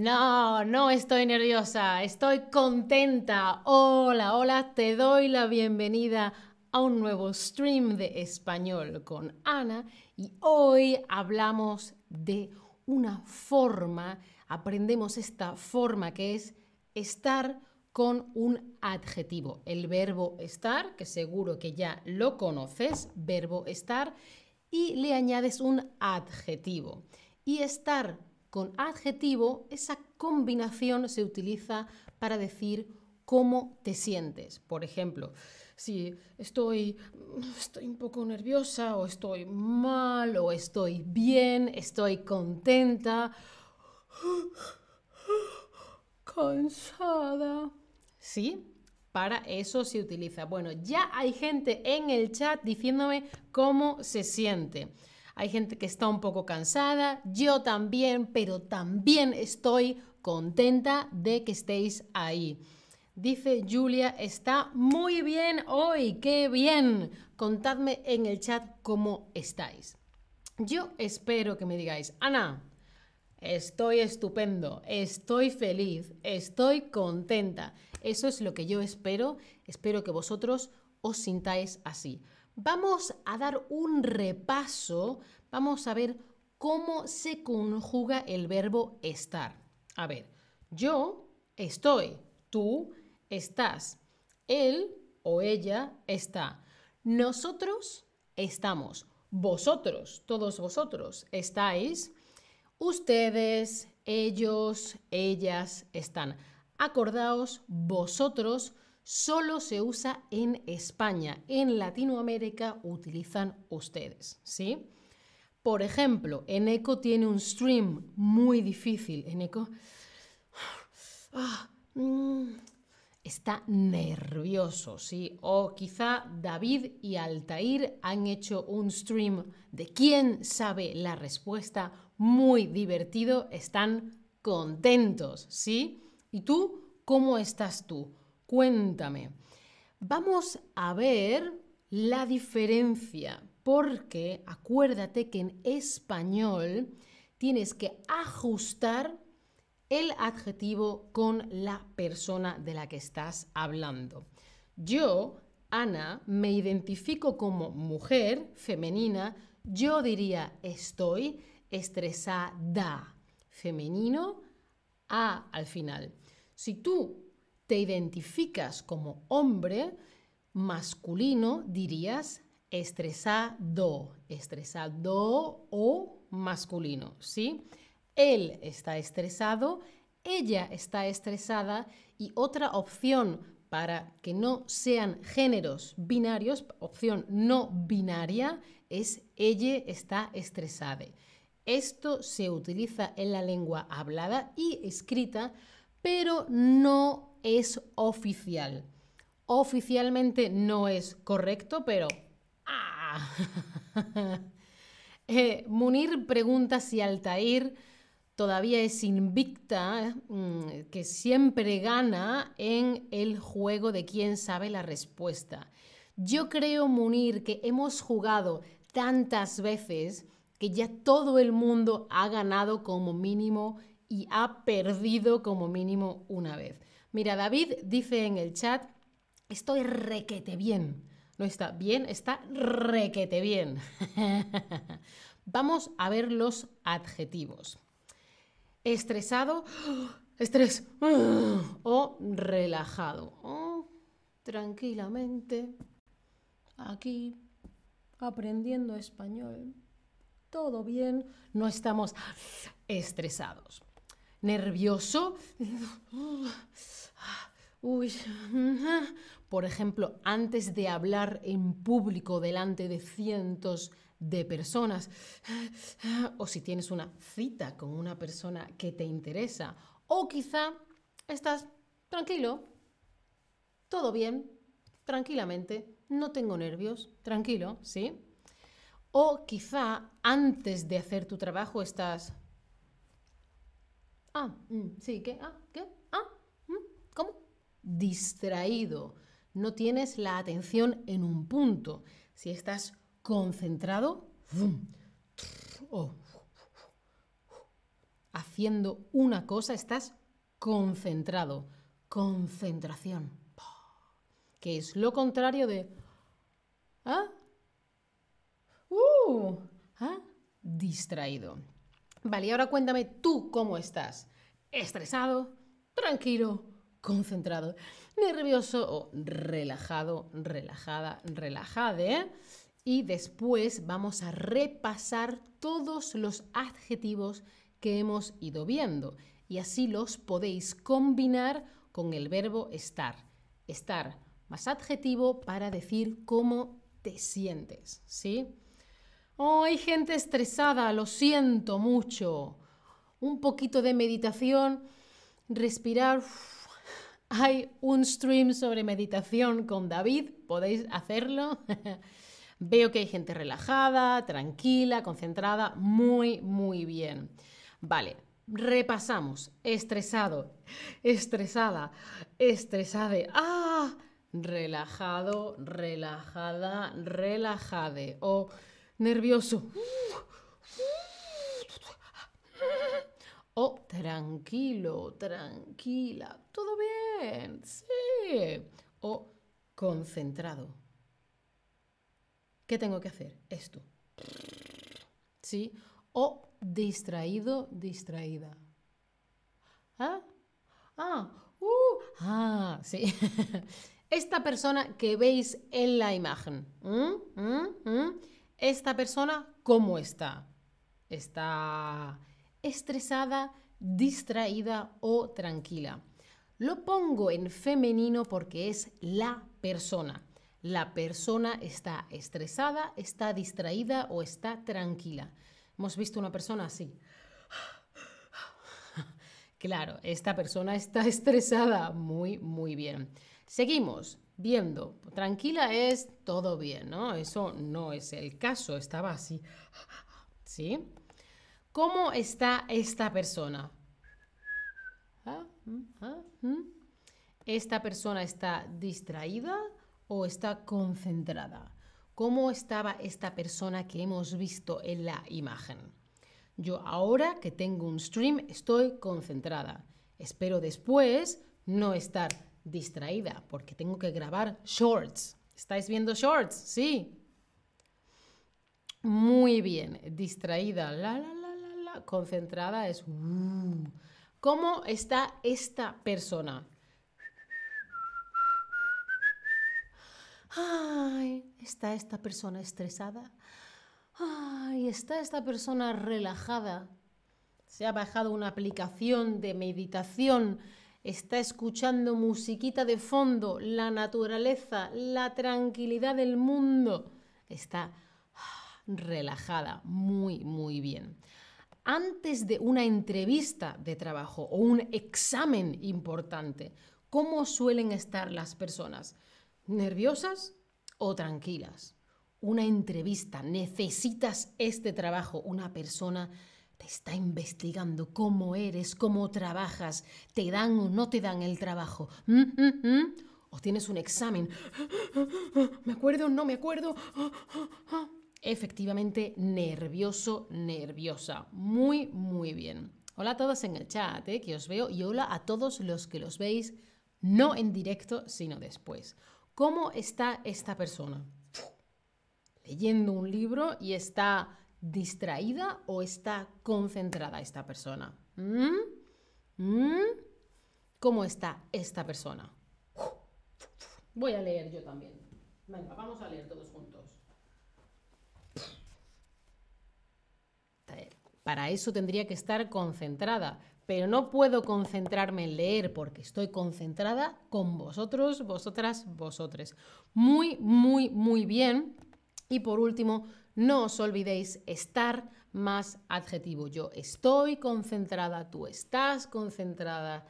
No, no estoy nerviosa, estoy contenta. Hola, hola, te doy la bienvenida a un nuevo stream de español con Ana y hoy hablamos de una forma, aprendemos esta forma que es estar con un adjetivo. El verbo estar, que seguro que ya lo conoces, verbo estar, y le añades un adjetivo. Y estar con adjetivo, esa combinación se utiliza para decir cómo te sientes. Por ejemplo, si estoy, estoy un poco nerviosa o estoy mal o estoy bien, estoy contenta, cansada. ¿Sí? Para eso se utiliza. Bueno, ya hay gente en el chat diciéndome cómo se siente. Hay gente que está un poco cansada, yo también, pero también estoy contenta de que estéis ahí. Dice Julia, está muy bien hoy, qué bien. Contadme en el chat cómo estáis. Yo espero que me digáis, Ana, estoy estupendo, estoy feliz, estoy contenta. Eso es lo que yo espero. Espero que vosotros os sintáis así. Vamos a dar un repaso, vamos a ver cómo se conjuga el verbo estar. A ver, yo estoy, tú estás, él o ella está, nosotros estamos, vosotros, todos vosotros estáis, ustedes, ellos, ellas están. Acordaos, vosotros solo se usa en España. En Latinoamérica utilizan ustedes, ¿sí? Por ejemplo, Eneco tiene un stream muy difícil. Eneco ah, mm, está nervioso, ¿sí? O quizá David y Altair han hecho un stream de quién sabe la respuesta muy divertido, están contentos, ¿sí? ¿Y tú? ¿Cómo estás tú? Cuéntame. Vamos a ver la diferencia, porque acuérdate que en español tienes que ajustar el adjetivo con la persona de la que estás hablando. Yo, Ana, me identifico como mujer femenina, yo diría estoy estresada, femenino, a al final. Si tú te identificas como hombre masculino, dirías estresado, estresado o masculino, ¿sí? Él está estresado, ella está estresada y otra opción para que no sean géneros binarios, opción no binaria, es ella está estresada. Esto se utiliza en la lengua hablada y escrita, pero no es oficial. Oficialmente no es correcto, pero... ¡ah! Eh, Munir pregunta si Altair todavía es invicta, mm, que siempre gana en el juego de quién sabe la respuesta. Yo creo, Munir, que hemos jugado tantas veces que ya todo el mundo ha ganado como mínimo y ha perdido como mínimo una vez. Mira, David dice en el chat, estoy requete bien. No está bien, está requete bien. Vamos a ver los adjetivos. Estresado, estrés, o relajado. Oh, tranquilamente, aquí, aprendiendo español. Todo bien, no estamos estresados. Nervioso. Por ejemplo, antes de hablar en público delante de cientos de personas, o si tienes una cita con una persona que te interesa, o quizá estás tranquilo, todo bien, tranquilamente, no tengo nervios, tranquilo, ¿sí? O quizá antes de hacer tu trabajo estás... Ah, mm, sí, ¿qué? Ah, ¿qué? distraído, no tienes la atención en un punto. Si estás concentrado, oh, haciendo una cosa, estás concentrado. Concentración. Que es lo contrario de... ¿Ah? Uh, ¿ah? Distraído. Vale, y ahora cuéntame tú cómo estás. ¿Estresado? ¿Tranquilo? ¿Concentrado? ¿Nervioso o relajado? ¿Relajada? ¿Relajade? Y después vamos a repasar todos los adjetivos que hemos ido viendo y así los podéis combinar con el verbo estar. Estar más adjetivo para decir cómo te sientes, ¿sí? Oh, hay gente estresada, lo siento mucho. Un poquito de meditación, respirar. hay un stream sobre meditación con David, podéis hacerlo. Veo que hay gente relajada, tranquila, concentrada, muy, muy bien. Vale, repasamos. Estresado, estresada, estresade. ¡Ah! Relajado, relajada, relajade. O nervioso. O tranquilo, tranquila. Todo bien. Sí. O concentrado. ¿Qué tengo que hacer? Esto. ¿Sí? O distraído, distraída. ¿Ah? Ah, uh, ah, sí. Esta persona que veis en la imagen. Esta persona, ¿cómo está? ¿Está estresada, distraída o tranquila? Lo pongo en femenino porque es la persona. La persona está estresada, está distraída o está tranquila. Hemos visto una persona así. Claro, esta persona está estresada. Muy, muy bien. Seguimos viendo. Tranquila es todo bien, ¿no? Eso no es el caso. Estaba así. ¿Sí? ¿Cómo está esta persona? ¿Ah? ¿Mm? ¿Ah? ¿Mm? ¿Esta persona está distraída o está concentrada? ¿Cómo estaba esta persona que hemos visto en la imagen? Yo ahora que tengo un stream estoy concentrada. Espero después no estar distraída porque tengo que grabar shorts. ¿Estáis viendo shorts? Sí. Muy bien. Distraída. La, la, la, la, la. Concentrada es... Uh. ¿Cómo está esta persona? Ay, está esta persona estresada. Ay, está esta persona relajada. Se ha bajado una aplicación de meditación. Está escuchando musiquita de fondo, la naturaleza, la tranquilidad del mundo. Está ah, relajada, muy, muy bien. Antes de una entrevista de trabajo o un examen importante, ¿cómo suelen estar las personas? ¿Nerviosas o tranquilas? Una entrevista, necesitas este trabajo, una persona te está investigando cómo eres, cómo trabajas, te dan o no te dan el trabajo. ¿Mm, mm, mm? O tienes un examen. ¿Me acuerdo? ¿No me acuerdo? Efectivamente, nervioso, nerviosa. Muy, muy bien. Hola a todos en el chat, ¿eh? que os veo, y hola a todos los que los veis no en directo, sino después. ¿Cómo está esta persona? Leyendo un libro y está distraída o está concentrada esta persona. ¿Mm? ¿Mm? ¿Cómo está esta persona? Voy a leer yo también. Venga, vamos a leer todos juntos. Para eso tendría que estar concentrada pero no puedo concentrarme en leer porque estoy concentrada con vosotros, vosotras, vosotres. Muy, muy, muy bien. Y por último, no os olvidéis estar más adjetivo. Yo estoy concentrada, tú estás concentrada,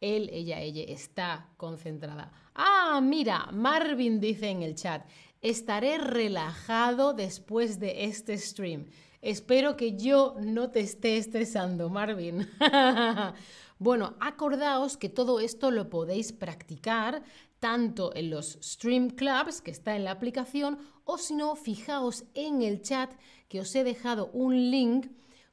él, ella, ella está concentrada. Ah, mira, Marvin dice en el chat, estaré relajado después de este stream. Espero que yo no te esté estresando, Marvin. bueno, acordaos que todo esto lo podéis practicar tanto en los Stream Clubs, que está en la aplicación, o si no, fijaos en el chat que os he dejado un link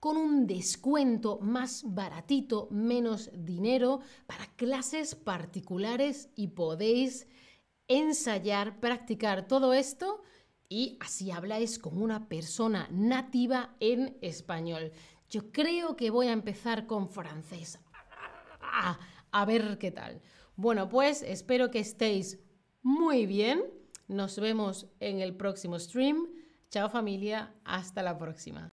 con un descuento más baratito, menos dinero para clases particulares y podéis ensayar, practicar todo esto y así habláis con una persona nativa en español. Yo creo que voy a empezar con francés. A ver qué tal. Bueno, pues espero que estéis muy bien. Nos vemos en el próximo stream. Chao familia, hasta la próxima.